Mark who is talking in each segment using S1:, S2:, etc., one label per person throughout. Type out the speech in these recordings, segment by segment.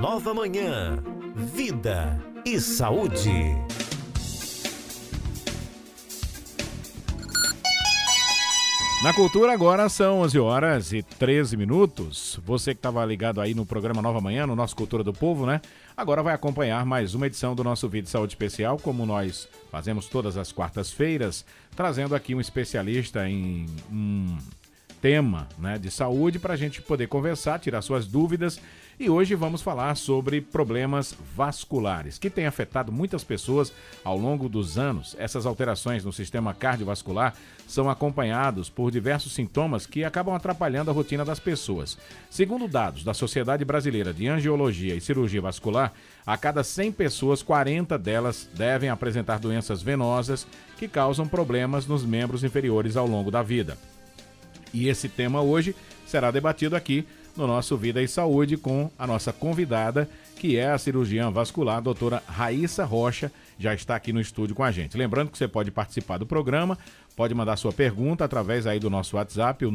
S1: Nova Manhã. Vida e saúde.
S2: Na cultura agora são 11 horas e 13 minutos. Você que estava ligado aí no programa Nova Manhã, no nosso Cultura do Povo, né? Agora vai acompanhar mais uma edição do nosso vídeo de saúde especial, como nós fazemos todas as quartas-feiras, trazendo aqui um especialista em um tema né, de saúde para a gente poder conversar, tirar suas dúvidas e hoje vamos falar sobre problemas vasculares, que têm afetado muitas pessoas ao longo dos anos. Essas alterações no sistema cardiovascular são acompanhados por diversos sintomas que acabam atrapalhando a rotina das pessoas. Segundo dados da Sociedade Brasileira de Angiologia e Cirurgia Vascular, a cada 100 pessoas, 40 delas devem apresentar doenças venosas que causam problemas nos membros inferiores ao longo da vida. E esse tema hoje será debatido aqui no nosso Vida e Saúde com a nossa convidada, que é a cirurgiã vascular, doutora Raíssa Rocha, já está aqui no estúdio com a gente. Lembrando que você pode participar do programa, pode mandar sua pergunta através aí do nosso WhatsApp, o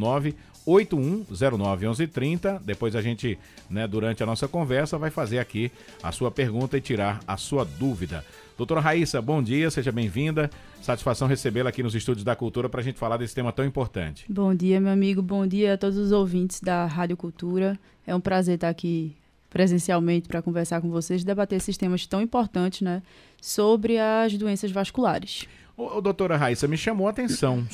S2: 981091130. Depois a gente, né, durante a nossa conversa, vai fazer aqui a sua pergunta e tirar a sua dúvida. Doutora Raíssa, bom dia, seja bem-vinda. Satisfação recebê-la aqui nos Estúdios da Cultura para a gente falar desse tema tão importante.
S3: Bom dia, meu amigo. Bom dia a todos os ouvintes da Rádio Cultura. É um prazer estar aqui presencialmente para conversar com vocês, debater esses temas tão importantes, né, sobre as doenças vasculares.
S2: Ô, doutora Raíssa, me chamou a atenção.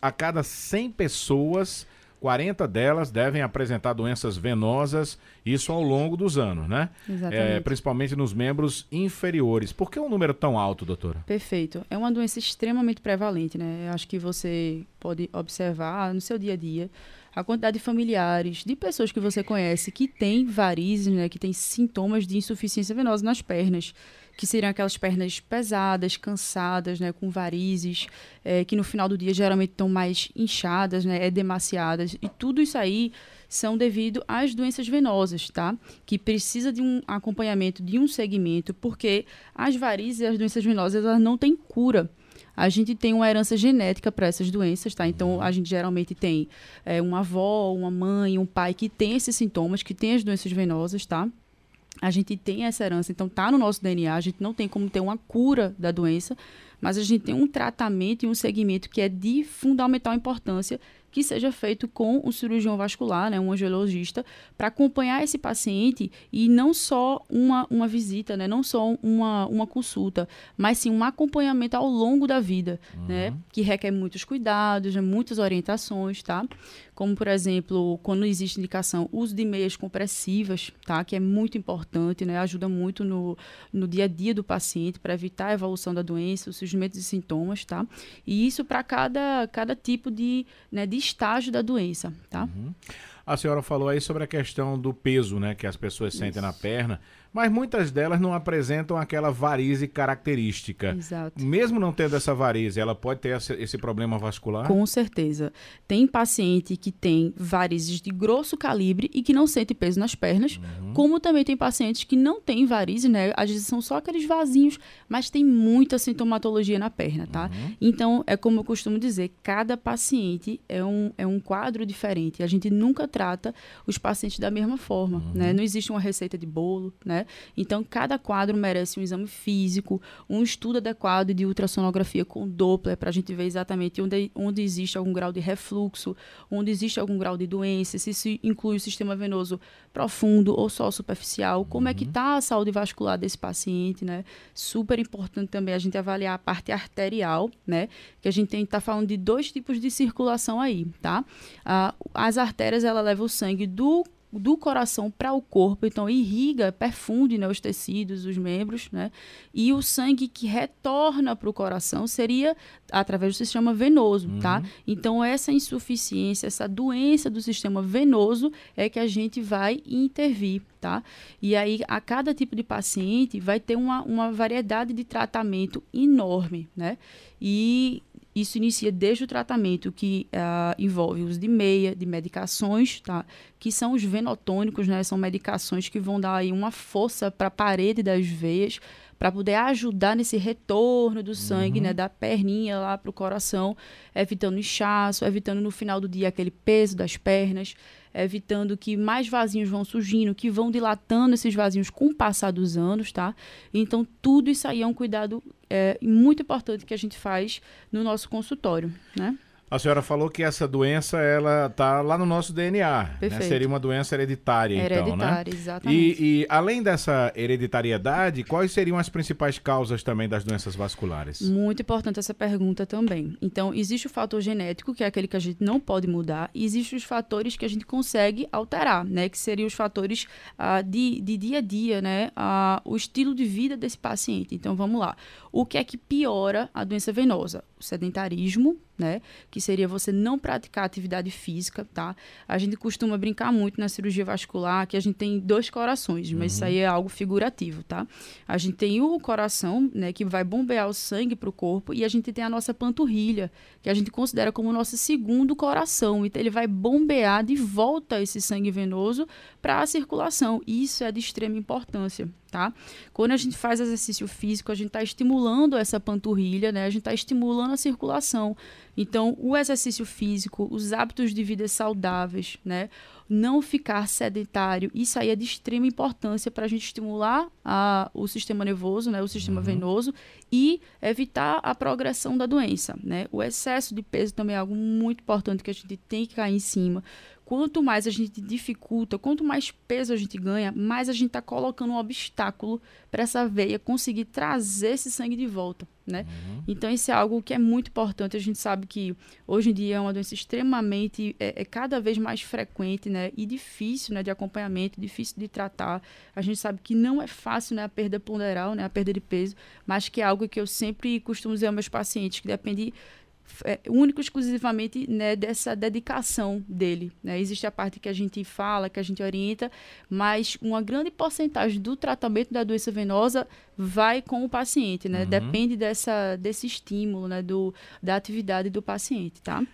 S2: A cada 100 pessoas, 40 delas devem apresentar doenças venosas, isso ao longo dos anos, né?
S3: Exatamente.
S2: É, principalmente nos membros inferiores. Por que um número tão alto, doutora?
S3: Perfeito. É uma doença extremamente prevalente, né? Eu acho que você pode observar no seu dia a dia a quantidade de familiares, de pessoas que você conhece que têm varizes, né? Que têm sintomas de insuficiência venosa nas pernas que seriam aquelas pernas pesadas, cansadas, né, com varizes, é, que no final do dia geralmente estão mais inchadas, né, edemaciadas, e tudo isso aí são devido às doenças venosas, tá? Que precisa de um acompanhamento, de um segmento, porque as varizes e as doenças venosas elas não têm cura. A gente tem uma herança genética para essas doenças, tá? Então, a gente geralmente tem é, uma avó, uma mãe, um pai que tem esses sintomas, que tem as doenças venosas, tá? a gente tem essa herança, então tá no nosso DNA, a gente não tem como ter uma cura da doença, mas a gente tem um tratamento e um segmento que é de fundamental importância que seja feito com o cirurgião vascular, né, um angiologista, para acompanhar esse paciente e não só uma, uma visita, né, não só uma, uma consulta, mas sim um acompanhamento ao longo da vida, uhum. né, que requer muitos cuidados, né, muitas orientações, tá? Como, por exemplo, quando existe indicação, uso de meias compressivas, tá? Que é muito importante, né? Ajuda muito no, no dia a dia do paciente para evitar a evolução da doença, o surgimento de sintomas, tá? E isso para cada, cada tipo de, né, de estágio da doença, tá?
S2: Uhum. A senhora falou aí sobre a questão do peso, né, que as pessoas sentem Isso. na perna mas muitas delas não apresentam aquela varize característica.
S3: Exato.
S2: Mesmo não tendo essa varize, ela pode ter esse problema vascular?
S3: Com certeza. Tem paciente que tem varizes de grosso calibre e que não sente peso nas pernas, uhum. como também tem pacientes que não têm varize, né? Às vezes são só aqueles vasinhos, mas tem muita sintomatologia na perna, tá? Uhum. Então, é como eu costumo dizer, cada paciente é um, é um quadro diferente. A gente nunca trata os pacientes da mesma forma, uhum. né? Não existe uma receita de bolo, né? Então, cada quadro merece um exame físico, um estudo adequado de ultrassonografia com Doppler, para a gente ver exatamente onde, onde existe algum grau de refluxo, onde existe algum grau de doença, se isso inclui o sistema venoso profundo ou só superficial, como uhum. é que está uhum. a saúde vascular desse paciente, né? Super importante também a gente avaliar a parte arterial, né? Que a gente está falando de dois tipos de circulação aí, tá? Ah, as artérias, ela leva o sangue do do coração para o corpo, então irriga, perfunde né, os tecidos, os membros, né? E o sangue que retorna para o coração seria através do sistema venoso, tá? uhum. tá? Então essa insuficiência, essa doença do sistema venoso é que a gente vai intervir, tá? E aí a cada tipo de paciente vai ter uma, uma variedade de tratamento enorme, né? E isso inicia desde o tratamento que uh, envolve o uso de meia, de medicações, tá? que são os venotônicos, né? são medicações que vão dar aí uma força para a parede das veias, para poder ajudar nesse retorno do sangue, uhum. né, da perninha lá para o coração, evitando inchaço, evitando no final do dia aquele peso das pernas, evitando que mais vasinhos vão surgindo, que vão dilatando esses vasinhos com o passar dos anos, tá? Então, tudo isso aí é um cuidado é, muito importante que a gente faz no nosso consultório, né?
S2: A senhora falou que essa doença ela tá lá no nosso DNA, né? Seria uma doença hereditária,
S3: hereditária
S2: então, né?
S3: Hereditária, exatamente.
S2: E, e, além dessa hereditariedade, quais seriam as principais causas também das doenças vasculares?
S3: Muito importante essa pergunta também. Então, existe o fator genético, que é aquele que a gente não pode mudar, e existem os fatores que a gente consegue alterar, né? Que seriam os fatores ah, de, de dia a dia, né? Ah, o estilo de vida desse paciente. Então, vamos lá. O que é que piora a doença venosa? O sedentarismo, né? Que seria você não praticar atividade física, tá? A gente costuma brincar muito na cirurgia vascular que a gente tem dois corações, mas uhum. isso aí é algo figurativo, tá? A gente tem o coração, né, que vai bombear o sangue para o corpo e a gente tem a nossa panturrilha, que a gente considera como o nosso segundo coração. Então ele vai bombear de volta esse sangue venoso para a circulação. Isso é de extrema importância, tá? Quando a gente faz exercício físico, a gente está estimulando essa panturrilha, né? A gente está estimulando a circulação. Então, o exercício físico, os hábitos de vida saudáveis, né? Não ficar sedentário, isso aí é de extrema importância para a gente estimular a, o sistema nervoso, né? O sistema uhum. venoso e evitar a progressão da doença, né? O excesso de peso também é algo muito importante que a gente tem que cair em cima quanto mais a gente dificulta, quanto mais peso a gente ganha, mais a gente está colocando um obstáculo para essa veia conseguir trazer esse sangue de volta, né? Uhum. Então isso é algo que é muito importante. A gente sabe que hoje em dia é uma doença extremamente, é, é cada vez mais frequente, né? E difícil, né? De acompanhamento, difícil de tratar. A gente sabe que não é fácil, né? A perda ponderal, né? A perda de peso, mas que é algo que eu sempre costumo dizer aos meus pacientes que depende é, único exclusivamente né, dessa dedicação dele. Né? Existe a parte que a gente fala, que a gente orienta, mas uma grande porcentagem do tratamento da doença venosa vai com o paciente, né? Uhum. Depende dessa, desse estímulo, né, do, da atividade do paciente, tá?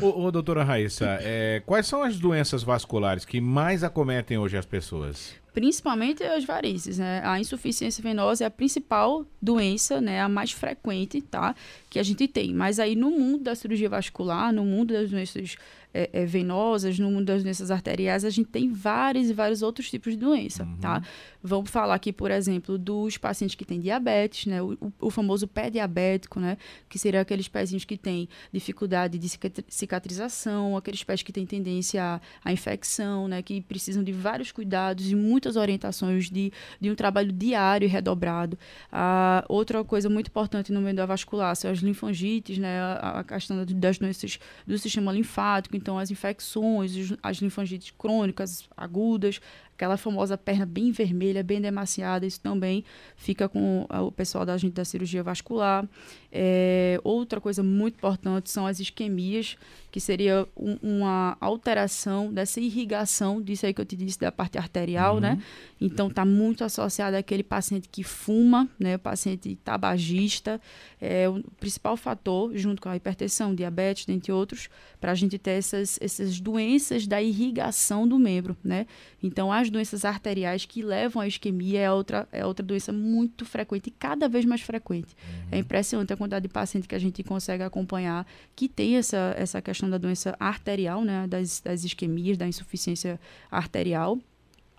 S2: Ô, ô doutora Raíssa, é, quais são as doenças vasculares que mais acometem hoje as pessoas?
S3: Principalmente as varizes, né? A insuficiência venosa é a principal doença, né? A mais frequente, tá? Que a gente tem. Mas aí no mundo da cirurgia vascular, no mundo das doenças é, é, venosas, no mundo das doenças arteriais, a gente tem vários e vários outros tipos de doença, uhum. tá? Vamos falar aqui, por exemplo, dos pacientes que têm diabetes, né? O, o, famoso pé diabético, né? Que seriam aqueles pezinhos que têm dificuldade de cicatrização, aqueles pés que têm tendência à, à infecção, né? Que precisam de vários cuidados e muitas orientações de, de um trabalho diário e redobrado. Ah, outra coisa muito importante no meio da vascular são as linfangites, né? A, a questão das doenças do sistema linfático, então as infecções, as linfangites crônicas, agudas, aquela famosa perna bem vermelha, bem demasiada, isso também fica com o pessoal da gente da cirurgia vascular. É, outra coisa muito importante são as isquemias, que seria um, uma alteração dessa irrigação, disso aí que eu te disse, da parte arterial, né? uhum. né? Então, está muito associado àquele paciente que fuma, né? O paciente tabagista, é o principal fator, junto com a hipertensão, diabetes, dentre outros, para a gente ter essas, essas doenças da irrigação do membro, né? Então, as doenças arteriais que levam à isquemia é outra, é outra doença muito frequente e cada vez mais frequente. É uhum. É impressionante a quantidade de pacientes que a gente consegue acompanhar que tem essa, essa questão da doença arterial, né? Das, das isquemias, da insuficiência arterial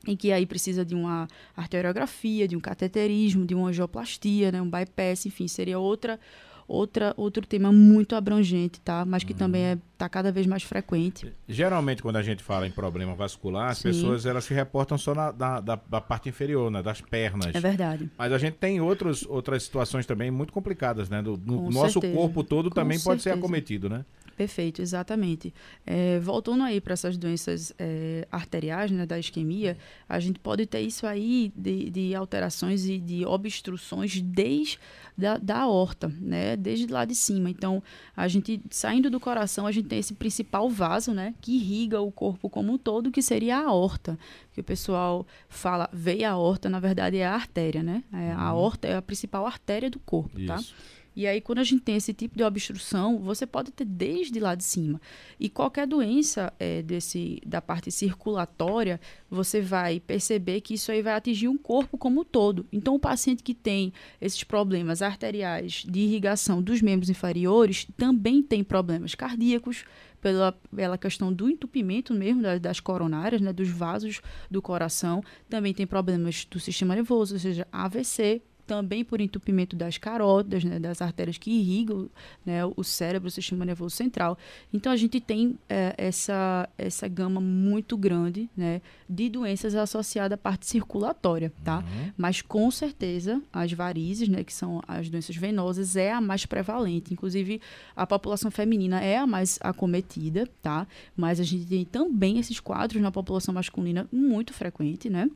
S3: em que aí precisa de uma arteriografia, de um cateterismo, de uma angioplastia, né, um bypass, enfim, seria outra outra, outro tema muito abrangente, tá? Mas que uhum. também está é, tá cada vez mais frequente.
S2: Geralmente, quando a gente fala em problema vascular, as Sim. pessoas elas se reportam só na, da, da, da, parte inferior, né? Das pernas.
S3: É verdade.
S2: Mas a gente tem outros, outras situações também muito complicadas, né? Do, no nosso certeza. corpo todo Com também certeza. pode ser acometido, né?
S3: Perfeito, exatamente. É, voltando aí para essas doenças é, arteriais, né, da isquemia, a gente pode ter isso aí de, de alterações e de obstruções desde da, da aorta, né, desde lá de cima. Então, a gente, saindo do coração, a gente tem esse principal vaso, né, que irriga o corpo como um todo, que seria a aorta, que o pessoal fala, veia aorta, na verdade é a artéria, né? É, a uhum. aorta é a principal artéria do corpo, tá? Isso. tá? E aí, quando a gente tem esse tipo de obstrução, você pode ter desde lá de cima. E qualquer doença é, desse, da parte circulatória, você vai perceber que isso aí vai atingir um corpo como um todo. Então, o paciente que tem esses problemas arteriais de irrigação dos membros inferiores também tem problemas cardíacos, pela, pela questão do entupimento mesmo das, das coronárias, né, dos vasos do coração. Também tem problemas do sistema nervoso, ou seja, AVC, também por entupimento das carótidas, né, das artérias que irrigam né, o cérebro, o sistema nervoso central. Então a gente tem é, essa, essa gama muito grande né, de doenças associadas à parte circulatória, tá? Uhum. Mas com certeza as varizes, né, que são as doenças venosas, é a mais prevalente. Inclusive a população feminina é a mais acometida, tá? Mas a gente tem também esses quadros na população masculina muito frequente, né?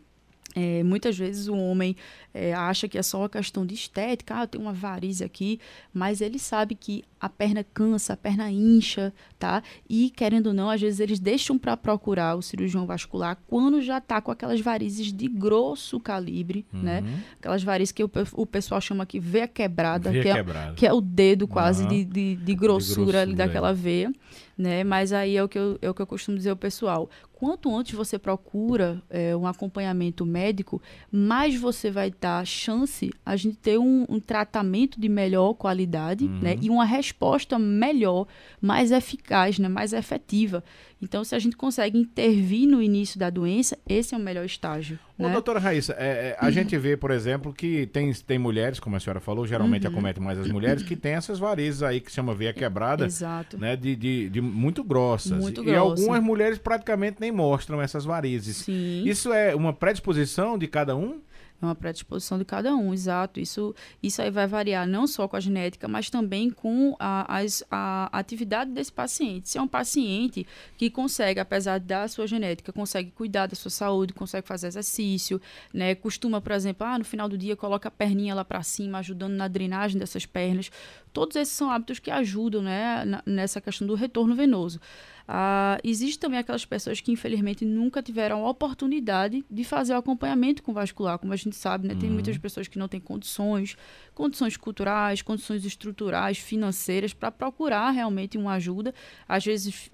S3: É, muitas vezes o homem é, acha que é só uma questão de estética, ah, eu tenho uma varize aqui, mas ele sabe que a perna cansa, a perna incha, tá? E querendo ou não, às vezes eles deixam para procurar o cirurgião vascular quando já tá com aquelas varizes de grosso calibre, né? uhum. né? Aquelas varizes que o, o pessoal chama aqui veia quebrada, veia que, é, que é o dedo quase uhum. de, de, de, grossura, ali daquela veia né? Mas aí é o que eu, é o que eu costumo dizer ao pessoal. Quanto antes você procura é, um acompanhamento médico, mais você vai dar chance a gente ter um, um tratamento de melhor qualidade, uhum. né? E uma resposta melhor, mais eficaz, né? Mais efetiva. Então, se a gente consegue intervir no início da doença, esse é o melhor estágio.
S2: Ô, né? doutora Raíssa, é, é, a uhum. gente vê, por exemplo, que tem, tem mulheres, como a senhora falou, geralmente uhum. acomete mais as mulheres, que tem essas varizes aí que se chama veia quebrada.
S3: Exato.
S2: Né, de, de, de muito grossas.
S3: Muito
S2: e algumas mulheres praticamente nem mostram essas varizes.
S3: Sim.
S2: Isso é uma predisposição de cada um?
S3: É uma predisposição de cada um, exato. Isso, isso aí vai variar não só com a genética, mas também com a, as, a atividade desse paciente. Se é um paciente que consegue, apesar da sua genética, consegue cuidar da sua saúde, consegue fazer exercício, né? Costuma, por exemplo, ah, no final do dia coloca a perninha lá para cima, ajudando na drenagem dessas pernas. Todos esses são hábitos que ajudam, né, nessa questão do retorno venoso. Ah, existe também aquelas pessoas que, infelizmente, nunca tiveram a oportunidade de fazer o acompanhamento com vascular, como a gente sabe, né? Tem uhum. muitas pessoas que não têm condições, condições culturais, condições estruturais, financeiras, para procurar realmente uma ajuda. Às vezes,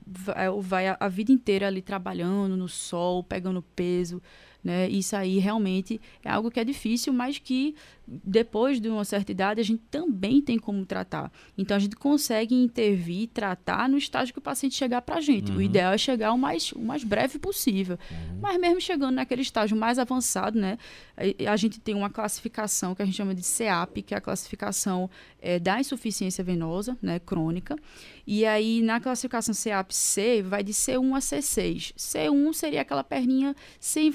S3: vai a vida inteira ali trabalhando no sol, pegando peso, né? Isso aí realmente é algo que é difícil, mas que depois de uma certa idade a gente também tem como tratar. Então a gente consegue intervir, tratar no estágio que o paciente chegar para a gente. Uhum. O ideal é chegar o mais, o mais breve possível. Uhum. Mas mesmo chegando naquele estágio mais avançado, né? A, a, gente tem uma classificação que a gente chama de CEAP, que é a classificação é, da insuficiência venosa, né, crônica. E aí, na classificação CEAP-C, vai de C1 a C6. C1 seria aquela perninha sem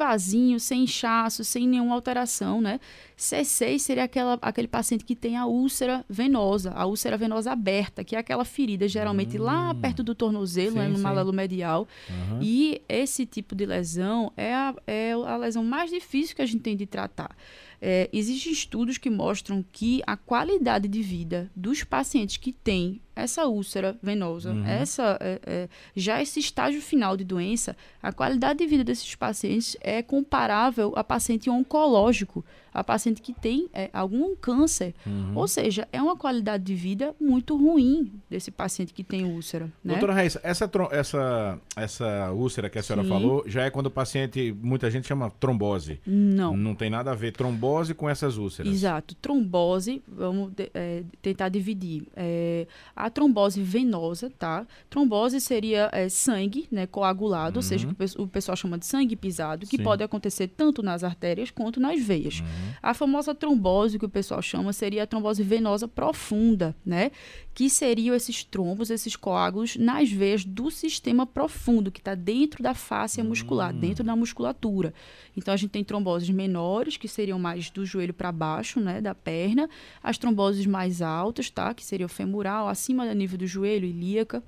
S3: sem inchaço, sem nenhuma alteração, né? C6 seria aquela, aquele paciente que tem a úlcera venosa, a úlcera venosa aberta, que é aquela ferida geralmente hum. lá perto do tornozelo, sim, né, no malelo medial. Uhum. E esse tipo de lesão é a, é a lesão mais difícil que a gente tem de tratar. É, existem estudos que mostram que a qualidade de vida dos pacientes que têm essa úlcera venosa, uhum. essa é, é, já esse estágio final de doença, a qualidade de vida desses pacientes é comparável a paciente oncológico, a paciente que tem é, algum câncer. Uhum. Ou seja, é uma qualidade de vida muito ruim desse paciente que tem úlcera. Né?
S2: Doutora Raíssa, essa, essa, essa úlcera que a senhora Sim. falou já é quando o paciente, muita gente chama trombose.
S3: Não.
S2: Não tem nada a ver trombose com essas úlceras.
S3: Exato. Trombose, vamos é, tentar dividir. É, a trombose venosa, tá? Trombose seria é, sangue, né, coagulado, uhum. ou seja, o, o pessoal chama de sangue pisado, que Sim. pode acontecer tanto nas artérias quanto nas veias. Uhum. A famosa trombose, que o pessoal chama, seria a trombose venosa profunda, né? Que seriam esses trombos, esses coágulos nas veias do sistema profundo, que está dentro da face muscular, hum. dentro da musculatura. Então, a gente tem tromboses menores, que seriam mais do joelho para baixo, né? Da perna. As tromboses mais altas, tá? Que seria o femoral, acima do nível do joelho, ilíaca.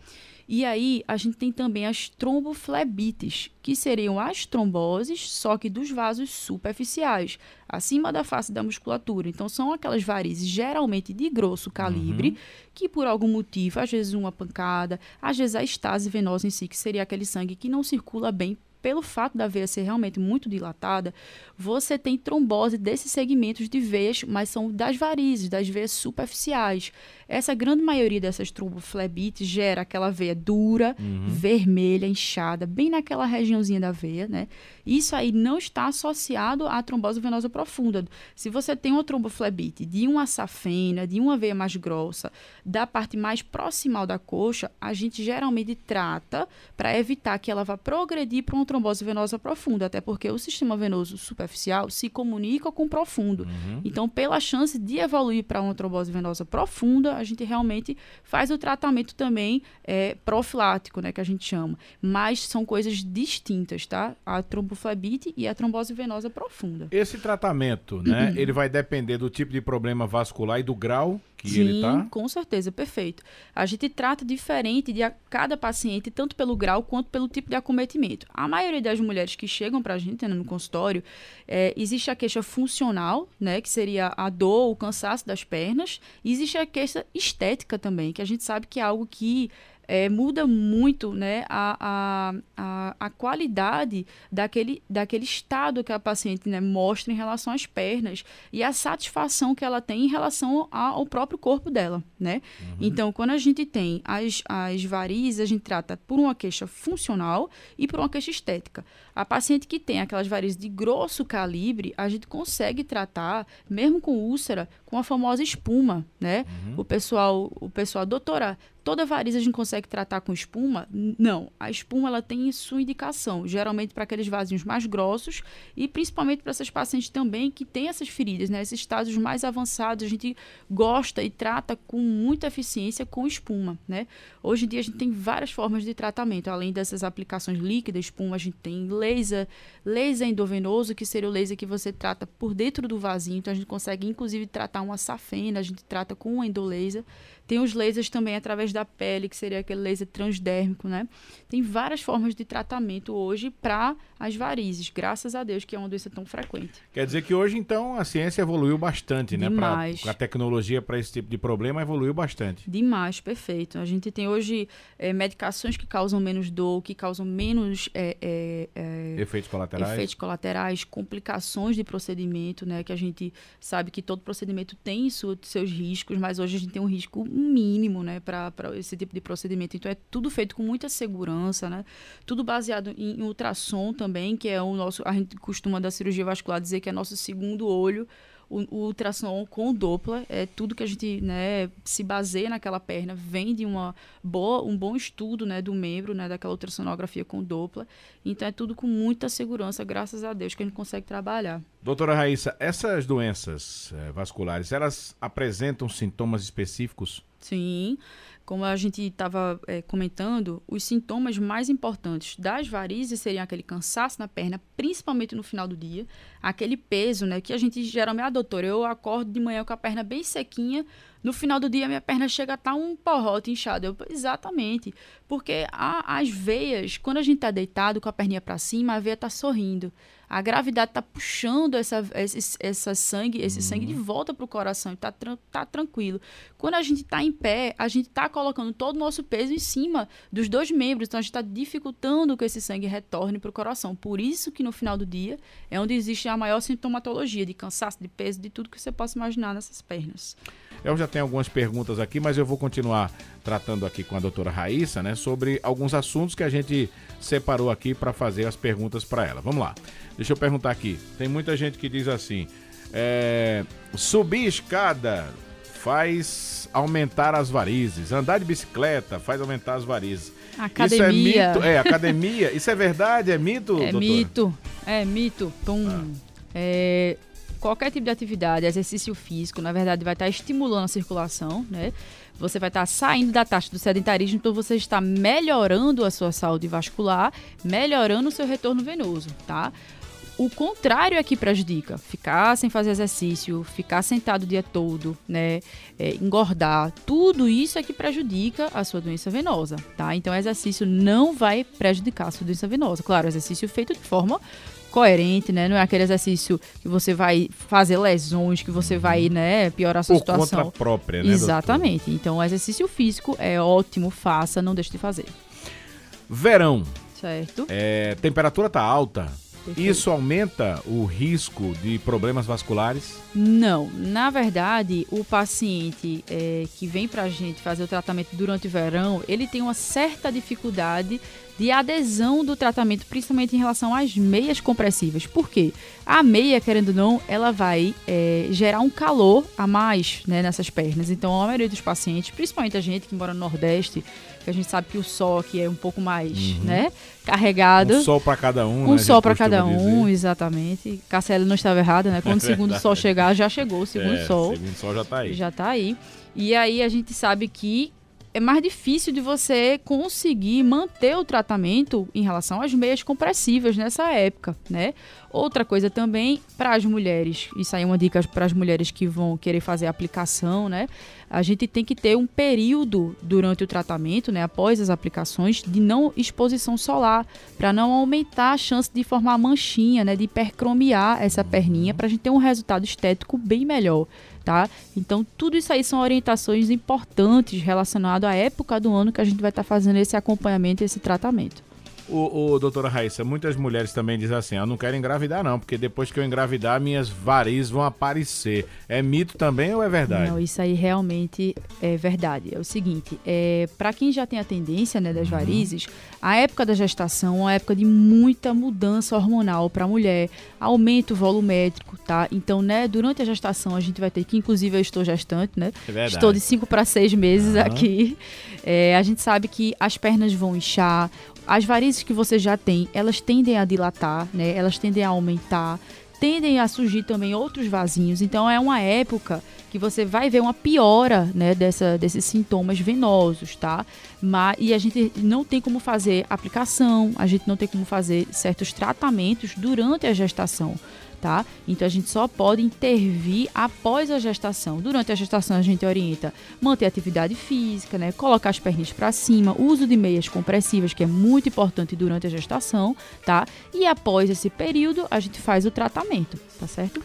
S3: E aí a gente tem também as tromboflebites, que seriam as tromboses, só que dos vasos superficiais, acima da face da musculatura. Então são aquelas varizes geralmente de grosso calibre, uhum. que por algum motivo, às vezes uma pancada, às vezes a estase venosa em si, que seria aquele sangue que não circula bem pelo fato da veia ser realmente muito dilatada, você tem trombose desses segmentos de veias, mas são das varizes, das veias superficiais. Essa grande maioria dessas tromboflebites gera aquela veia dura, uhum. vermelha, inchada, bem naquela regiãozinha da veia, né? Isso aí não está associado à trombose venosa profunda. Se você tem uma tromboflebite de uma safena, de uma veia mais grossa, da parte mais proximal da coxa, a gente geralmente trata para evitar que ela vá progredir para uma trombose venosa profunda, até porque o sistema venoso superficial se comunica com o profundo. Uhum. Então, pela chance de evoluir para uma trombose venosa profunda, a gente realmente faz o tratamento também é, profilático, né, que a gente chama. Mas são coisas distintas, tá? A tromboflebite e a trombose venosa profunda.
S2: Esse tratamento, né, uhum. ele vai depender do tipo de problema vascular e do grau que
S3: Sim,
S2: ele tá?
S3: com certeza, perfeito. A gente trata diferente de cada paciente, tanto pelo grau quanto pelo tipo de acometimento. A maioria das mulheres que chegam para a gente né, no consultório, é, existe a queixa funcional, né, que seria a dor, o cansaço das pernas, e existe a queixa estética também, que a gente sabe que é algo que é, muda muito né, a, a, a, qualidade daquele, daquele estado que a paciente né, mostra em relação às pernas e a satisfação que ela tem em relação ao próprio corpo dela. Né? Uhum. Então, quando a gente tem as, as varizes, a gente trata por uma queixa funcional e por uma queixa estética. A paciente que tem aquelas varizes de grosso calibre, a gente consegue tratar, mesmo com úlcera, com a famosa espuma. Né? Uhum. O pessoal, o pessoal, doutora, toda variz a gente consegue tratar com espuma? Não. A espuma ela tem sua indicação, geralmente para aqueles vasinhos mais grossos e principalmente para essas pacientes também que têm essas feridas, né? Esses estágios mais avançados, a gente gosta e trata com muita eficiência com espuma, né? Hoje em dia a gente tem várias formas de tratamento, além dessas aplicações líquidas, espuma, a gente tem laser, laser endovenoso, que seria o laser que você trata por dentro do vasinho, então a gente consegue inclusive tratar uma safena, a gente trata com um endolaser. Tem os lasers também através da pele, que seria aquele laser transdérmico, né? Tem várias formas de tratamento hoje para as varizes, graças a Deus, que é uma doença tão frequente.
S2: Quer dizer que hoje, então, a ciência evoluiu bastante, né?
S3: Demais.
S2: Pra, a tecnologia para esse tipo de problema evoluiu bastante.
S3: Demais, perfeito. A gente tem hoje é, medicações que causam menos dor, que causam menos é,
S2: é, efeitos colaterais.
S3: Efeitos colaterais, complicações de procedimento, né? Que a gente sabe que todo procedimento tem seus riscos, mas hoje a gente tem um risco mínimo, né? Para esse tipo de procedimento. Então é tudo feito com muita segurança, né? Tudo baseado em, em ultrassom também, que é o nosso. A gente costuma da cirurgia vascular dizer que é nosso segundo olho. O, o ultrassom com o Doppler é tudo que a gente né, se baseia naquela perna, vem de uma boa, um bom estudo né, do membro, né, daquela ultrassonografia com Doppler. Então é tudo com muita segurança, graças a Deus, que a gente consegue trabalhar.
S2: Doutora Raíssa, essas doenças é, vasculares, elas apresentam sintomas específicos?
S3: Sim como a gente estava é, comentando, os sintomas mais importantes das varizes seriam aquele cansaço na perna, principalmente no final do dia, aquele peso, né, que a gente geralmente, ah, doutor, eu acordo de manhã com a perna bem sequinha, no final do dia minha perna chega a estar tá um porrote inchado. Eu, exatamente, porque a, as veias, quando a gente está deitado com a perninha para cima, a veia está sorrindo a gravidade está puxando essa, esse, essa sangue, esse uhum. sangue de volta para o coração e está tá tranquilo. Quando a gente está em pé, a gente está colocando todo o nosso peso em cima dos dois membros, então a gente está dificultando que esse sangue retorne para o coração. Por isso que no final do dia é onde existe a maior sintomatologia de cansaço, de peso, de tudo que você possa imaginar nessas pernas.
S2: Eu já tenho algumas perguntas aqui, mas eu vou continuar tratando aqui com a doutora Raíssa, né, sobre alguns assuntos que a gente separou aqui para fazer as perguntas para ela. Vamos lá. Deixa eu perguntar aqui. Tem muita gente que diz assim: é, subir escada faz aumentar as varizes, andar de bicicleta faz aumentar as varizes.
S3: Academia.
S2: Isso é mito? É, academia. Isso é verdade? É mito?
S3: É doutora? mito. É mito. Pum. Ah. É, qualquer tipo de atividade, exercício físico, na verdade, vai estar estimulando a circulação, né? Você vai estar saindo da taxa do sedentarismo, então você está melhorando a sua saúde vascular, melhorando o seu retorno venoso, tá? O contrário é que prejudica. Ficar sem fazer exercício, ficar sentado o dia todo, né? É, engordar, tudo isso é que prejudica a sua doença venosa, tá? Então, exercício não vai prejudicar a sua doença venosa. Claro, exercício feito de forma coerente, né? Não é aquele exercício que você vai fazer lesões, que você vai, uhum. né, piorar a sua
S2: Por
S3: situação.
S2: conta própria, né?
S3: Exatamente. Doutor? Então, exercício físico é ótimo, faça, não deixe de fazer.
S2: Verão.
S3: Certo.
S2: É, temperatura tá alta.
S3: Perfeito.
S2: Isso aumenta o risco de problemas vasculares?
S3: Não, na verdade, o paciente é, que vem para a gente fazer o tratamento durante o verão, ele tem uma certa dificuldade de adesão do tratamento, principalmente em relação às meias compressivas. Por quê? A meia, querendo ou não, ela vai é, gerar um calor a mais né, nessas pernas. Então, a maioria dos pacientes, principalmente a gente que mora no Nordeste, que a gente sabe que o sol aqui é um pouco mais né, carregado.
S2: Um sol para cada um,
S3: Um
S2: né,
S3: sol para cada um,
S2: dizer.
S3: exatamente. Casselli não estava errada, né? Quando o segundo sol chegar, já chegou o segundo
S2: É,
S3: sol.
S2: segundo sol já tá aí.
S3: Já tá aí. E aí a gente sabe que é mais difícil de você conseguir manter o tratamento em relação às meias compressivas nessa época, né? Outra coisa também para as mulheres, isso aí é uma dica para as mulheres que vão querer fazer a aplicação, né? A gente tem que ter um período durante o tratamento, né, após as aplicações, de não exposição solar, para não aumentar a chance de formar manchinha, né, de hipercromiar essa perninha, para a gente ter um resultado estético bem melhor tá? Então, tudo isso aí são orientações importantes relacionadas à época do ano que a gente vai estar fazendo esse acompanhamento, esse tratamento.
S2: O, o doutora Raíssa, muitas mulheres também dizem assim: eu não quero engravidar, não, porque depois que eu engravidar, minhas varizes vão aparecer. É mito também ou é verdade?
S3: Não, isso aí realmente é verdade. É o seguinte, é, para quem já tem a tendência né, das varizes, a época da gestação é uma época de muita mudança hormonal para a mulher, aumento volumétrico, tá? Então, né, durante a gestação a gente vai ter que, inclusive eu estou gestante, né?
S2: É verdade.
S3: Estou de 5 para 6 meses
S2: Aham.
S3: aqui. É, a gente sabe que as pernas vão inchar, as varizes que você já tem, elas tendem a dilatar, né? Elas tendem a aumentar, tendem a surgir também outros vasinhos. Então é uma época que você vai ver uma piora, né, dessa, desses sintomas venosos, tá? Mas, e a gente não tem como fazer aplicação, a gente não tem como fazer certos tratamentos durante a gestação tá? Então a gente só pode intervir após a gestação. Durante a gestação a gente orienta manter atividade física, né? Colocar as pernas para cima, uso de meias compressivas, que é muito importante durante a gestação, tá? E após esse período a gente faz o tratamento, tá certo?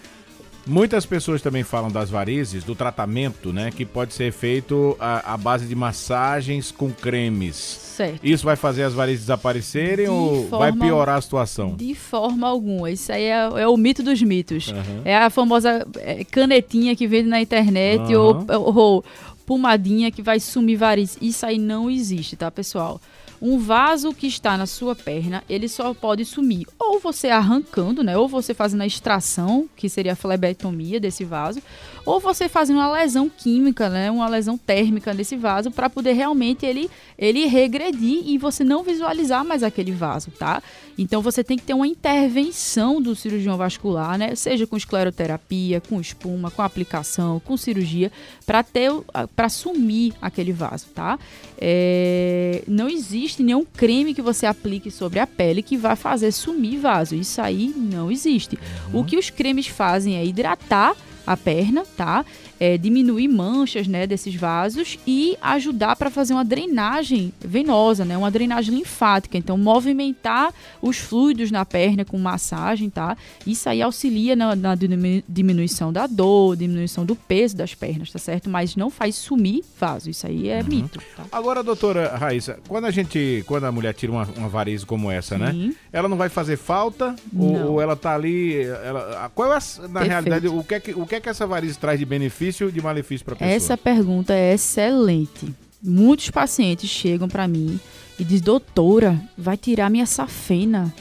S2: Muitas pessoas também falam das varizes, do tratamento, né? Que pode ser feito à, à base de massagens com cremes.
S3: Certo.
S2: Isso vai fazer as varizes desaparecerem
S3: De
S2: ou vai
S3: forma-
S2: piorar a situação?
S3: De forma alguma. Isso aí é, é o mito dos mitos.
S2: Aham.
S3: É a famosa é, canetinha que vende na internet
S2: Aham.
S3: ou, ou- ou pomadinha que vai sumir varizes. Isso aí não existe, tá, pessoal? Um vaso que está na sua perna, ele só pode sumir ou você arrancando, né? Ou você fazendo a extração, que seria a flebectomia desse vaso, ou você fazendo uma lesão química, né? Uma lesão térmica nesse vaso para poder realmente ele ele regredir e você não visualizar mais aquele vaso, tá? Então você tem que ter uma intervenção do cirurgião vascular, né? Seja com escleroterapia, com espuma, com aplicação, com cirurgia, para ter para sumir aquele vaso, tá? É, não existe nenhum creme que você aplique sobre a pele que vai fazer sumir vaso. Isso aí não existe. O que os cremes fazem é hidratar a perna, tá? É, diminuir manchas, né, desses vasos e ajudar para fazer uma drenagem venosa, né, uma drenagem linfática. Então, movimentar os fluidos na perna com massagem, tá? Isso aí auxilia na, na diminu- diminuição da dor, diminuição do peso das pernas, tá certo? Mas não faz sumir vaso. Isso aí é mito, tá?
S2: Agora, doutora Raíssa, quando a gente, quando a mulher tira uma, uma varize como essa, né?
S3: Sim.
S2: Ela não vai fazer falta? Ou, ou ela tá ali. Ela, qual é, a- na
S3: Perfeito.
S2: realidade, o que, é que, o que é que essa varize traz de benefício e de malefício pra pessoa?
S3: Essa pergunta é excelente. Muitos pacientes chegam para mim e dizem, doutora, vai tirar minha safena.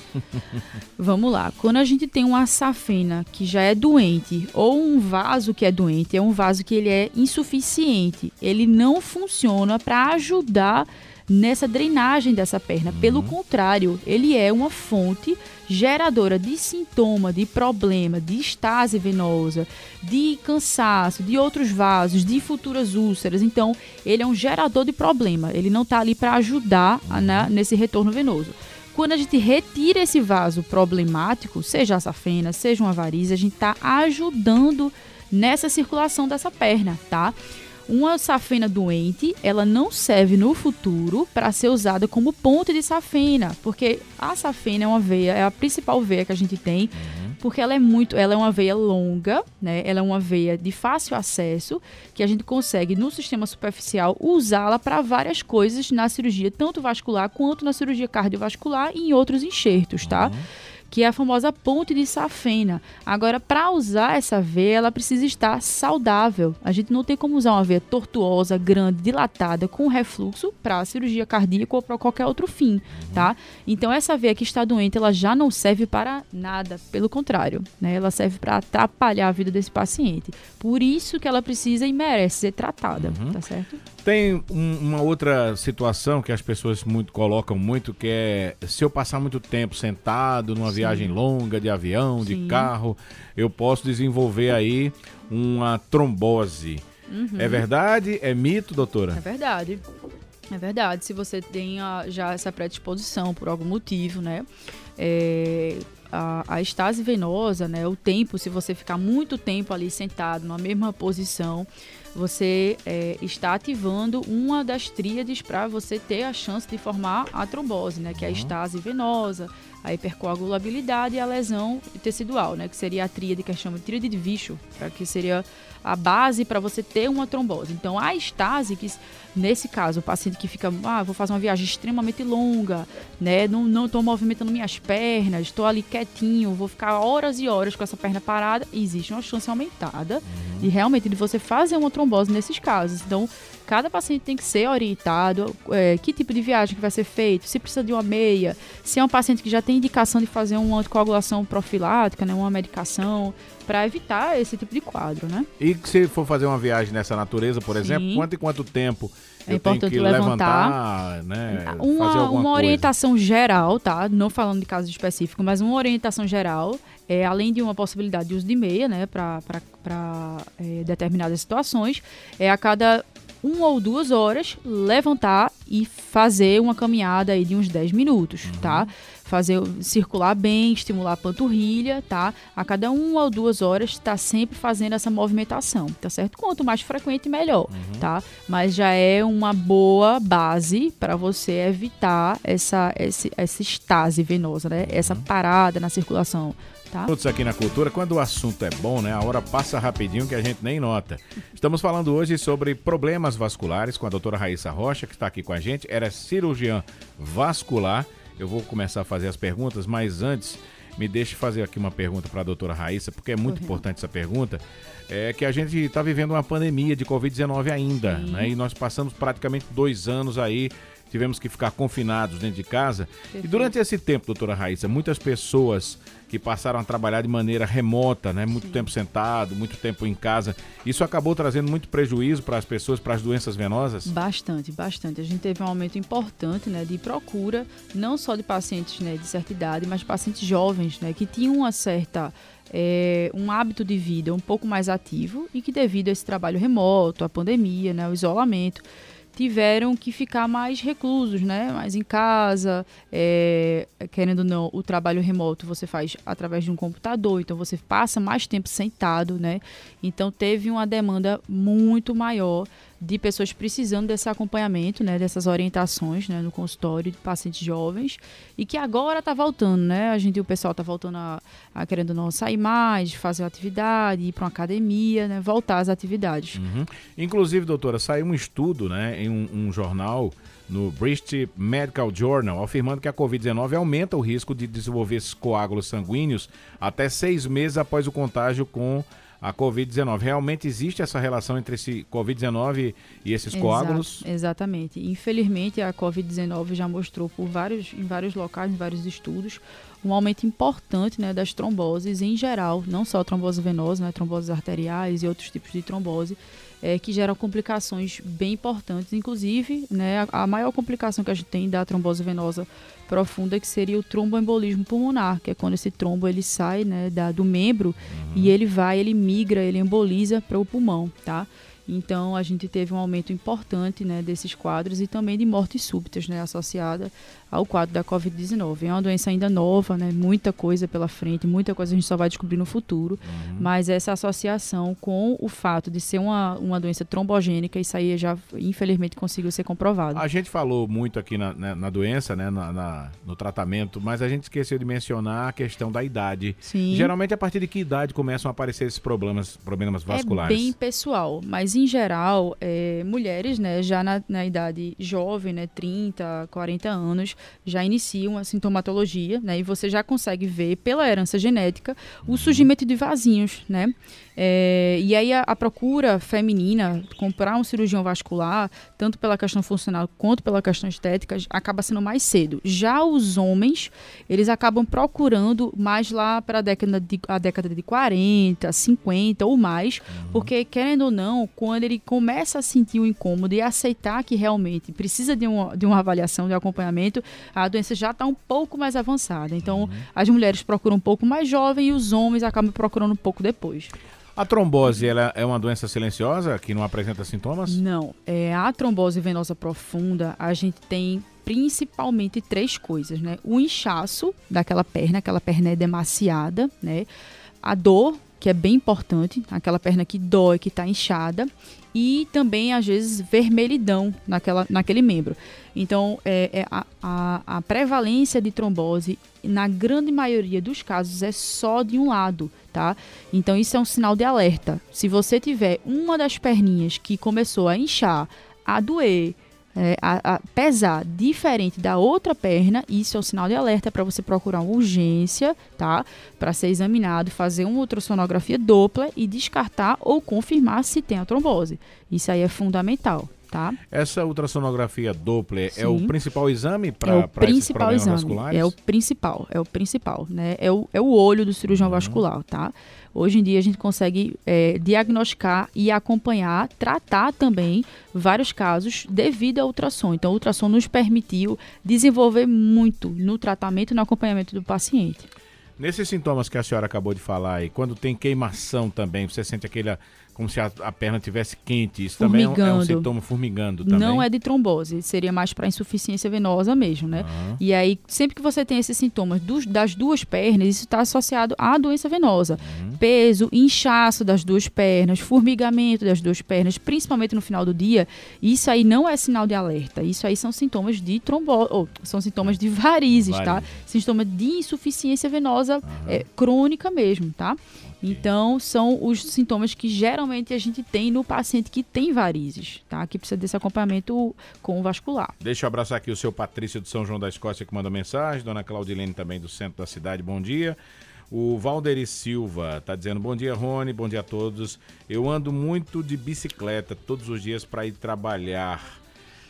S3: Vamos lá. Quando a gente tem uma safena que já é doente ou um vaso que é doente, é um vaso que ele é insuficiente, ele não funciona para ajudar nessa drenagem dessa perna. Pelo contrário, ele é uma fonte geradora de sintoma, de problema, de estase venosa, de cansaço, de outros vasos, de futuras úlceras. Então, ele é um gerador de problema. Ele não está ali para ajudar na- nesse retorno venoso. Quando a gente retira esse vaso problemático, seja a safena, seja uma varize, a gente está ajudando nessa circulação dessa perna, tá? Uma safena doente, ela não serve no futuro para ser usada como ponte de safena, porque a safena é uma veia, é a principal veia que a gente tem porque ela é muito, ela é uma veia longa, né? Ela é uma veia de fácil acesso, que a gente consegue no sistema superficial usá-la para várias coisas na cirurgia, tanto vascular quanto na cirurgia cardiovascular e em outros enxertos, tá? Uhum que é a famosa ponte de safena. Agora, para usar essa veia, ela precisa estar saudável. A gente não tem como usar uma veia tortuosa, grande, dilatada, com refluxo para cirurgia cardíaca ou para qualquer outro fim, tá? Então, essa veia que está doente, ela já não serve para nada, pelo contrário, né? Ela serve para atrapalhar a vida desse paciente. Por isso que ela precisa e merece ser tratada, uhum. tá certo?
S2: Tem um, uma outra situação que as pessoas muito colocam muito, que é se eu passar muito tempo sentado numa Sim. viagem longa de avião, Sim. de carro, eu posso desenvolver aí uma trombose. Uhum. É verdade? É mito, doutora?
S3: É verdade. É verdade. Se você tem a, já essa predisposição por algum motivo, né? É, a, a estase venosa, né? O tempo, se você ficar muito tempo ali sentado na mesma posição, você é, está ativando uma das tríades para você ter a chance de formar a trombose, né? Que é a uhum. estase venosa, a hipercoagulabilidade e a lesão tecidual, né? Que seria a tríade que a gente chama de tríade de Vicho, que seria a base para você ter uma trombose. Então, a estase, que nesse caso, o paciente que fica, ah, vou fazer uma viagem extremamente longa, né? Não estou movimentando minhas pernas, estou ali quietinho, vou ficar horas e horas com essa perna parada, existe uma chance aumentada uhum. de realmente de você fazer uma trombose nesses casos. Então, cada paciente tem que ser orientado, é, que tipo de viagem que vai ser feito, se precisa de uma meia, se é um paciente que já tem indicação de fazer uma anticoagulação profilática, né, uma medicação, para evitar esse tipo de quadro, né?
S2: E se for fazer uma viagem nessa natureza, por Sim. exemplo, quanto e quanto tempo é eu importante tenho que levantar, levantar né?
S3: Uma, uma orientação geral, tá? Não falando de caso específico, mas uma orientação geral, é, além de uma possibilidade de uso de meia, né, para é, determinadas situações, é a cada uma ou duas horas, levantar e fazer uma caminhada aí de uns 10 minutos, uhum. tá? Fazer circular bem, estimular a panturrilha, tá? A cada uma ou duas horas está sempre fazendo essa movimentação, tá certo? Quanto mais frequente, melhor, uhum. tá? Mas já é uma boa base para você evitar essa, essa, essa estase venosa, né? Uhum. Essa parada na circulação Tá.
S2: Todos aqui na cultura, quando o assunto é bom, né? A hora passa rapidinho que a gente nem nota. Estamos falando hoje sobre problemas vasculares com a doutora Raíssa Rocha, que está aqui com a gente. Era cirurgiã vascular. Eu vou começar a fazer as perguntas, mas antes, me deixe fazer aqui uma pergunta para a doutora Raíssa, porque é muito uhum. importante essa pergunta. É que a gente está vivendo uma pandemia de Covid-19 ainda, Sim. né? E nós passamos praticamente dois anos aí tivemos que ficar confinados dentro de casa. Perfeito. E durante esse tempo, doutora Raíssa, muitas pessoas que passaram a trabalhar de maneira remota, né? Muito Sim. tempo sentado, muito tempo em casa. Isso acabou trazendo muito prejuízo para as pessoas, para as doenças venosas?
S3: Bastante, bastante. A gente teve um aumento importante, né, de procura, não só de pacientes, né, de certa idade, mas de pacientes jovens, né, que tinham uma certa é, um hábito de vida um pouco mais ativo e que devido a esse trabalho remoto, a pandemia, né, o isolamento, tiveram que ficar mais reclusos, né? Mais em casa, é, querendo ou não, o trabalho remoto você faz através de um computador, então você passa mais tempo sentado, né? Então teve uma demanda muito maior de pessoas precisando desse acompanhamento, né, dessas orientações, né, no consultório de pacientes jovens e que agora está voltando, né? A gente, o pessoal está voltando a, a, querendo não sair mais, fazer atividade, ir para uma academia, né, voltar às atividades.
S2: Uhum. Inclusive, doutora, saiu um estudo, né, em um, um jornal no British Medical Journal, afirmando que a Covid-19 aumenta o risco de desenvolver coágulos sanguíneos até seis meses após o contágio com a Covid-19. Realmente existe essa relação entre esse Covid-19 e esses coágulos?
S3: Exatamente. Infelizmente, a Covid-19 já mostrou por vários, em vários locais, em vários estudos, um aumento importante né, das tromboses em geral, não só trombose venosa, né, tromboses arteriais e outros tipos de trombose, é, que geram complicações bem importantes. Inclusive, né, a, a maior complicação que a gente tem da trombose venosa profunda que seria o tromboembolismo pulmonar, que é quando esse trombo ele sai né, da, do membro uhum. e ele vai, ele migra, ele emboliza para o pulmão, tá? Então, a gente teve um aumento importante né, desses quadros e também de mortes súbitas né, associada ao quadro da Covid-19. É uma doença ainda nova, né, muita coisa pela frente, muita coisa a gente só vai descobrir no futuro, uhum. mas essa associação com o fato de ser uma, uma doença trombogênica, isso aí já, infelizmente, conseguiu ser comprovado.
S2: A gente falou muito aqui na, na, na doença, né, na, na, no tratamento, mas a gente esqueceu de mencionar a questão da idade.
S3: Sim.
S2: Geralmente, a partir de que idade começam a aparecer esses problemas, problemas vasculares?
S3: É bem pessoal, mas em geral, é, mulheres, né, já na, na idade jovem, né, 30, 40 anos, já iniciam a sintomatologia, né, e você já consegue ver pela herança genética o surgimento de vasinhos, né, é, e aí a, a, procura feminina, comprar um cirurgião vascular, tanto pela questão funcional quanto pela questão estética, acaba sendo mais cedo. Já os homens, eles acabam procurando mais lá para a década de, a década de 40, 50 ou mais, uhum. porque querendo ou não, quando ele começa a sentir o incômodo e aceitar que realmente precisa de, um, de uma avaliação, de um acompanhamento, a doença já está um pouco mais avançada. Então, uhum. as mulheres procuram um pouco mais jovem e os homens acabam procurando um pouco depois.
S2: A trombose ela é uma doença silenciosa que não apresenta sintomas?
S3: Não. É, a trombose venosa profunda, a gente tem principalmente três coisas, né? O inchaço daquela perna, aquela perna é demasiada, né? A dor, que é bem importante, aquela perna que dói, que está inchada, e também, às vezes, vermelhidão naquela, naquele membro. Então, é, é a, a, a, prevalência de trombose, na grande maioria dos casos, é só de um lado, tá? Então, isso é um sinal de alerta. Se você tiver uma das perninhas que começou a inchar, a doer, é, a, a pesar diferente da outra perna, isso é um sinal de alerta para você procurar urgência, tá? Para ser examinado, fazer uma ultrassonografia dupla e descartar ou confirmar se tem a trombose. Isso aí é fundamental. Tá?
S2: Essa ultrassonografia Doppler Sim. é o principal exame para
S3: é
S2: esses problemas
S3: exame.
S2: vasculares?
S3: É o principal, é o principal, né? É o, é o olho do cirurgião uhum. vascular, tá? Hoje em dia a gente consegue é, diagnosticar e acompanhar, tratar também vários casos devido ao ultrassom. Então, o ultrassom nos permitiu desenvolver muito no tratamento e no acompanhamento do paciente.
S2: Nesses sintomas que a senhora acabou de falar aí, quando tem queimação também, você sente aquele como se a, a perna tivesse quente. Isso formigando. também é um, é um, sintoma formigando também.
S3: Não é de trombose, seria mais para insuficiência venosa mesmo, né? E aí, sempre que você tem esses sintomas dos, das duas pernas, isso está associado à doença venosa. Uhum. Peso, inchaço das duas pernas, formigamento das duas pernas, principalmente no final do dia, isso aí não é sinal de alerta. Isso aí são sintomas de trombose, ou são sintomas de varizes, tá? Varizes. tá? Sintoma de insuficiência venosa uhum. é, crônica mesmo, tá? Então, são os sintomas que geralmente a gente tem no paciente que tem varizes, tá? Que precisa desse acompanhamento com o vascular.
S2: Deixa eu abraçar aqui o seu Patrício de São João da Escócia que manda mensagem, dona Claudilene também do centro da cidade, bom dia. O Valderi Silva está dizendo: Bom dia, Rony, bom dia a todos. Eu ando muito de bicicleta todos os dias para ir trabalhar.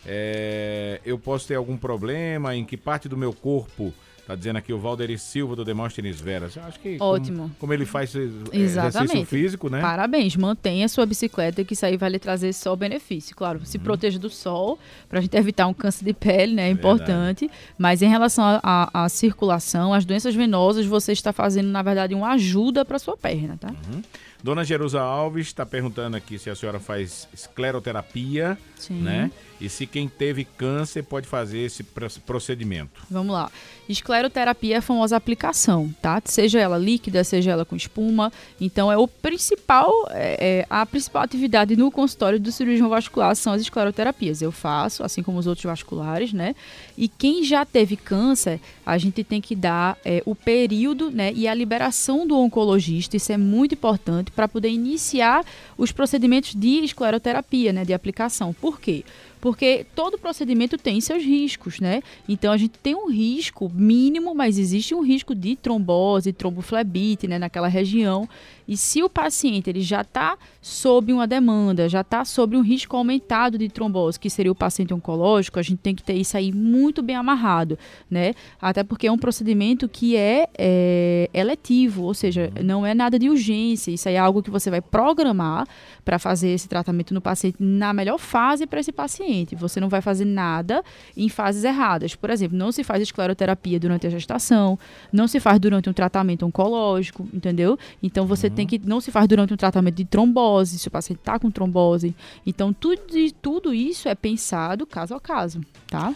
S2: É, eu posso ter algum problema? Em que parte do meu corpo Tá dizendo aqui o Valderi Silva do Demóstenes Veras. Eu acho que
S3: Ótimo.
S2: Como, como ele faz é, exercício físico, né?
S3: Parabéns, mantenha a sua bicicleta que isso aí vai lhe trazer só benefício. Claro, se uhum. proteja do sol para a gente evitar um câncer de pele, né? É importante. Mas em relação à circulação, as doenças venosas, você está fazendo, na verdade, uma ajuda para sua perna, tá?
S2: Uhum. Dona Jerusa Alves está perguntando aqui se a senhora faz escleroterapia, Sim. né? E se quem teve câncer pode fazer esse procedimento.
S3: Vamos lá. Escleroterapia é a famosa aplicação, tá? Seja ela líquida, seja ela com espuma. Então é o principal, é, é, a principal atividade no consultório do cirurgião vascular são as escleroterapias. Eu faço, assim como os outros vasculares, né? E quem já teve câncer, a gente tem que dar é, o período, né? E a liberação do oncologista. Isso é muito importante para poder iniciar os procedimentos de escleroterapia, né? De aplicação. Por quê? Porque todo procedimento tem seus riscos, né? Então a gente tem um risco mínimo, mas existe um risco de trombose, tromboflebite, né, naquela região. E se o paciente ele já está sob uma demanda, já está sob um risco aumentado de trombose, que seria o paciente oncológico, a gente tem que ter isso aí muito bem amarrado, né? Até porque é um procedimento que é, é eletivo, ou seja, uhum. não é nada de urgência. Isso aí é algo que você vai programar para fazer esse tratamento no paciente na melhor fase para esse paciente. Você não vai fazer nada em fases erradas. Por exemplo, não se faz escleroterapia durante a gestação, não se faz durante um tratamento oncológico, entendeu? Então você. Tem que não se faz durante um tratamento de trombose, se o paciente está com trombose. Então tudo, tudo isso é pensado caso a caso, tá?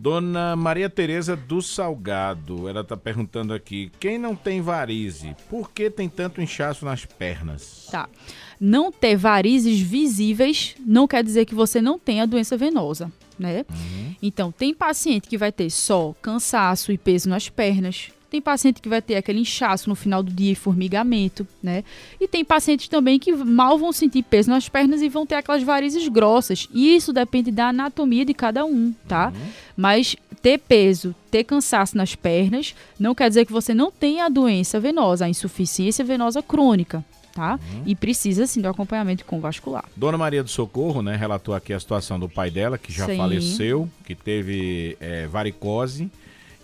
S2: Dona Maria Tereza do Salgado, ela está perguntando aqui: quem não tem varize, por que tem tanto inchaço nas pernas?
S3: Tá. Não ter varizes visíveis não quer dizer que você não tenha doença venosa, né? Uhum. Então, tem paciente que vai ter só cansaço e peso nas pernas, tem paciente que vai ter aquele inchaço no final do dia e formigamento, né? E tem pacientes também que mal vão sentir peso nas pernas e vão ter aquelas varizes grossas. E isso depende da anatomia de cada um, tá? Uhum. Mas ter peso, ter cansaço nas pernas, não quer dizer que você não tenha a doença venosa, a insuficiência venosa crônica. Tá? Uhum. E precisa sim do acompanhamento com vascular.
S2: Dona Maria do Socorro, né, relatou aqui a situação do pai dela, que já sim. faleceu, que teve é, varicose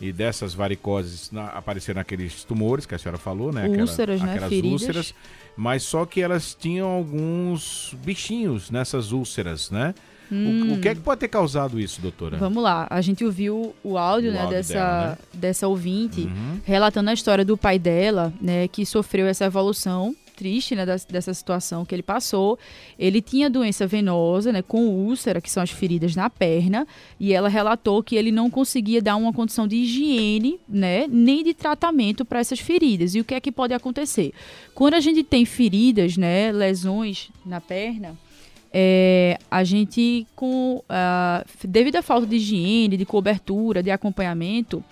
S2: e dessas varicoses na, apareceram aqueles tumores que a senhora falou, né?
S3: Aquela, úlceras, né? Aquelas Feridas. úlceras.
S2: Mas só que elas tinham alguns bichinhos nessas úlceras, né? Hum. O, o, que é que pode ter causado isso, doutora?
S3: Vamos lá, a gente ouviu o áudio, o né, áudio dessa, dela, né? dessa ouvinte uhum. relatando a história do pai dela, né, que sofreu essa evolução triste, né, dessa situação que ele passou. Ele tinha doença venosa, né, com úlcera, que são as feridas na perna, e ela relatou que ele não conseguia dar uma condição de higiene, né, nem de tratamento para essas feridas. E o que é que pode acontecer? Quando a gente tem feridas, né, lesões na perna, é, a gente, com uh, devido à falta de higiene, de cobertura, de acompanhamento,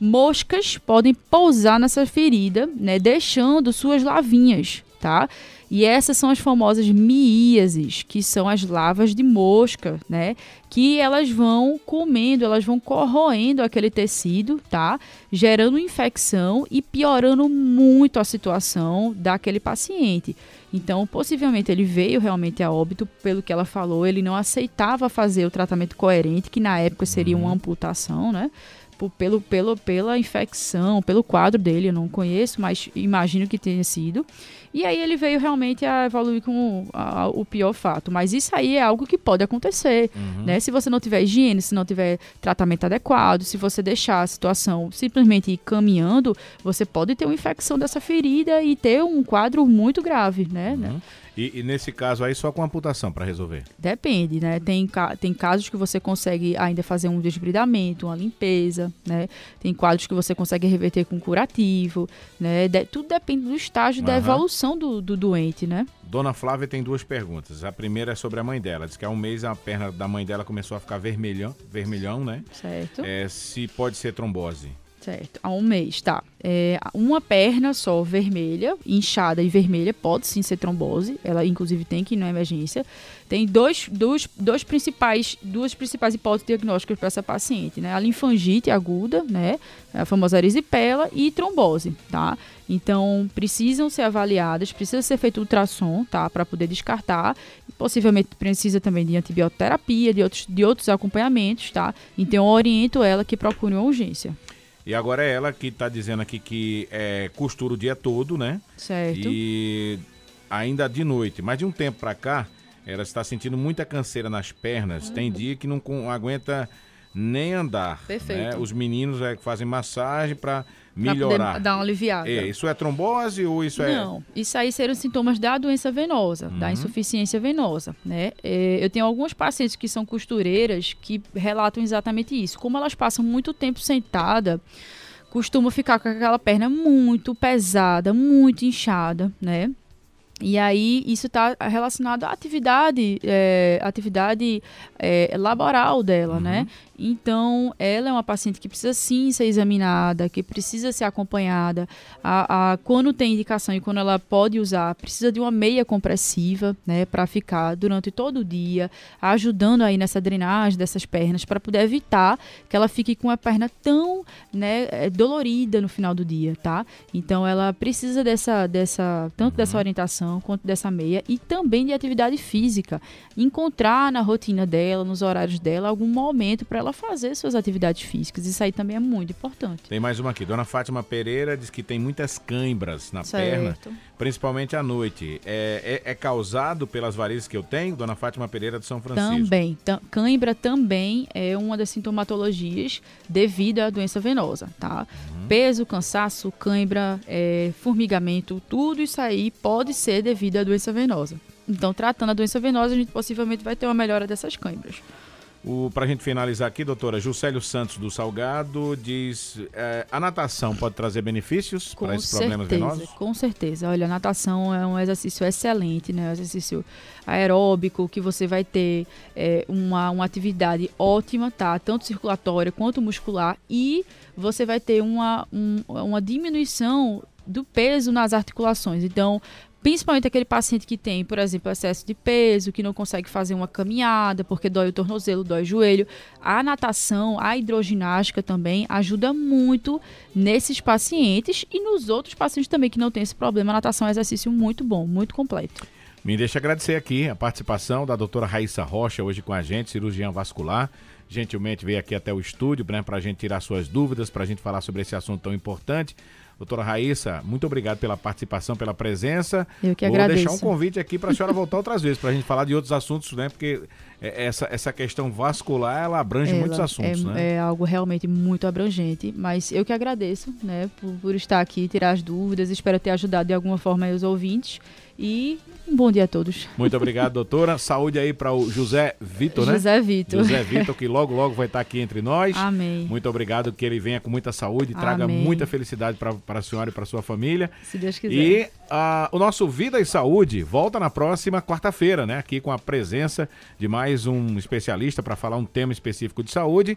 S3: moscas podem pousar nessa ferida, né, deixando suas lavinhas tá? E essas são as famosas miíases, que são as lavas de mosca, né? Que elas vão comendo, elas vão corroendo aquele tecido, tá? Gerando infecção e piorando muito a situação daquele paciente. Então, possivelmente ele veio realmente a óbito, pelo que ela falou, ele não aceitava fazer o tratamento coerente, que na época seria uma uhum. amputação, né? Pelo, pelo, pela infecção, pelo quadro dele, eu não conheço, mas imagino que tenha sido. E aí ele veio realmente a evoluir com a, o pior fato. Mas isso aí é algo que pode acontecer, uhum. né? Se você não tiver higiene, se não tiver tratamento adequado, se você deixar a situação simplesmente ir caminhando, você pode ter uma infecção dessa ferida e ter um quadro muito grave, né?
S2: Uhum. E, e, nesse caso aí só com amputação para resolver?
S3: Depende, né? Tem, tem casos que você consegue ainda fazer um desbridamento, uma limpeza, né? Tem quadros que você consegue reverter com curativo, né? De, tudo depende do estágio uhum. da evolução do, do doente, né?
S2: Dona Flávia tem duas perguntas. A primeira é sobre a mãe dela. Diz que há um mês a perna da mãe dela começou a ficar vermelhão, vermelhão né?
S3: Certo.
S2: É, se pode ser trombose.
S3: Certo, há um mês, tá. É, uma perna só vermelha, inchada e vermelha, pode sim ser trombose. Ela, inclusive, tem que ir na emergência. Tem dois, dois, dois principais, duas principais hipóteses diagnósticas para essa paciente, né? A linfangite aguda, né? A famosa erisipela e trombose, tá? Então, precisam ser avaliadas, precisa ser feito ultrassom, tá? Para poder descartar. Possivelmente precisa também de antibioterapia, de outros, de outros acompanhamentos, tá? Então, oriento ela que procure uma urgência.
S2: E agora é ela que está dizendo aqui que é, costura o dia todo, né?
S3: Certo.
S2: E ainda de noite. Mas de um tempo para cá, ela está sentindo muita canseira nas pernas. Uhum. Tem dia que não aguenta nem andar.
S3: Perfeito. Né?
S2: Os meninos é, fazem massagem para melhorar.
S3: Dar uma aliviada.
S2: É, isso é trombose ou isso é.
S3: Não, isso aí seriam sintomas da doença venosa, uhum. da insuficiência venosa. Né? É, eu tenho algumas pacientes que são costureiras que relatam exatamente isso. Como elas passam muito tempo sentada, costumam ficar com aquela perna muito pesada, muito inchada, né? E aí isso está relacionado à atividade, é, atividade é, laboral dela, uhum. né? Então, ela é uma paciente que precisa sim ser examinada, que precisa ser acompanhada. A, a, quando tem indicação e quando ela pode usar, precisa de uma meia compressiva, né, para ficar durante todo o dia, ajudando aí nessa drenagem dessas pernas, para poder evitar que ela fique com a perna tão, né, é, dolorida no final do dia, tá? Então, ela precisa dessa, dessa, tanto dessa orientação quanto dessa meia e também de atividade física. Encontrar na rotina dela, nos horários dela, algum momento para ela fazer suas atividades físicas. Isso aí também é muito importante.
S2: Tem mais uma aqui. Dona Fátima Pereira diz que tem muitas cãibras na
S3: Certo.
S2: perna, principalmente à noite. É, é- é causado pelas varizes que eu tenho? Dona Fátima Pereira de São Francisco.
S3: Também. Tam- Cãibra também é uma das sintomatologias devido à doença venosa, tá? Peso, cansaço, cãibra, é, formigamento, tudo isso aí pode ser devido à doença venosa. Então, tratando a doença venosa, a gente possivelmente vai ter uma melhora dessas cãibras.
S2: O, pra gente finalizar aqui, doutora, Juscelio Santos do Salgado diz: é, a natação pode trazer benefícios
S3: Com
S2: para esses problemas
S3: certeza,
S2: venosos?
S3: com certeza. Olha, a natação é um exercício excelente, né? Um exercício aeróbico, que você vai ter é, uma, uma atividade ótima, tá? Tanto circulatória quanto muscular. E você vai ter uma, um- uma diminuição do peso nas articulações. Então, principalmente aquele paciente que tem, por exemplo, excesso de peso, que não consegue fazer uma caminhada porque dói o tornozelo, dói o joelho. A natação, a hidroginástica também ajuda muito nesses pacientes e nos outros pacientes também que não tem esse problema. A natação é um exercício muito bom, muito completo.
S2: Me deixa agradecer aqui a participação da doutora Raíssa Rocha hoje com a gente, cirurgiã vascular. Gentilmente veio aqui até o estúdio né, para a gente tirar suas dúvidas, para a gente falar sobre esse assunto tão importante. Doutora Raíssa, muito obrigado pela participação, pela presença.
S3: Eu que
S2: Vou
S3: agradeço.
S2: deixar um convite aqui para a senhora voltar outras vezes, para a gente falar de outros assuntos, né? Porque é, essa, essa questão vascular, ela abrange
S3: Ela
S2: muitos assuntos,
S3: é,
S2: né?
S3: é algo realmente muito abrangente, mas eu que agradeço, né, por, por estar aqui, tirar as dúvidas, espero ter ajudado de alguma forma os ouvintes e um bom dia a todos.
S2: Muito obrigado, doutora. Saúde aí para o José Vitor, né?
S3: José Vitor.
S2: José Vitor, que logo, logo vai estar aqui entre nós.
S3: Amém.
S2: Muito obrigado, que ele venha com muita saúde, traga
S3: Amém.
S2: muita felicidade para a senhora e para sua família.
S3: Se Deus quiser.
S2: E ah, o nosso Vida e Saúde volta na próxima quarta-feira, né? Aqui com a presença de mais um especialista para falar um tema específico de saúde.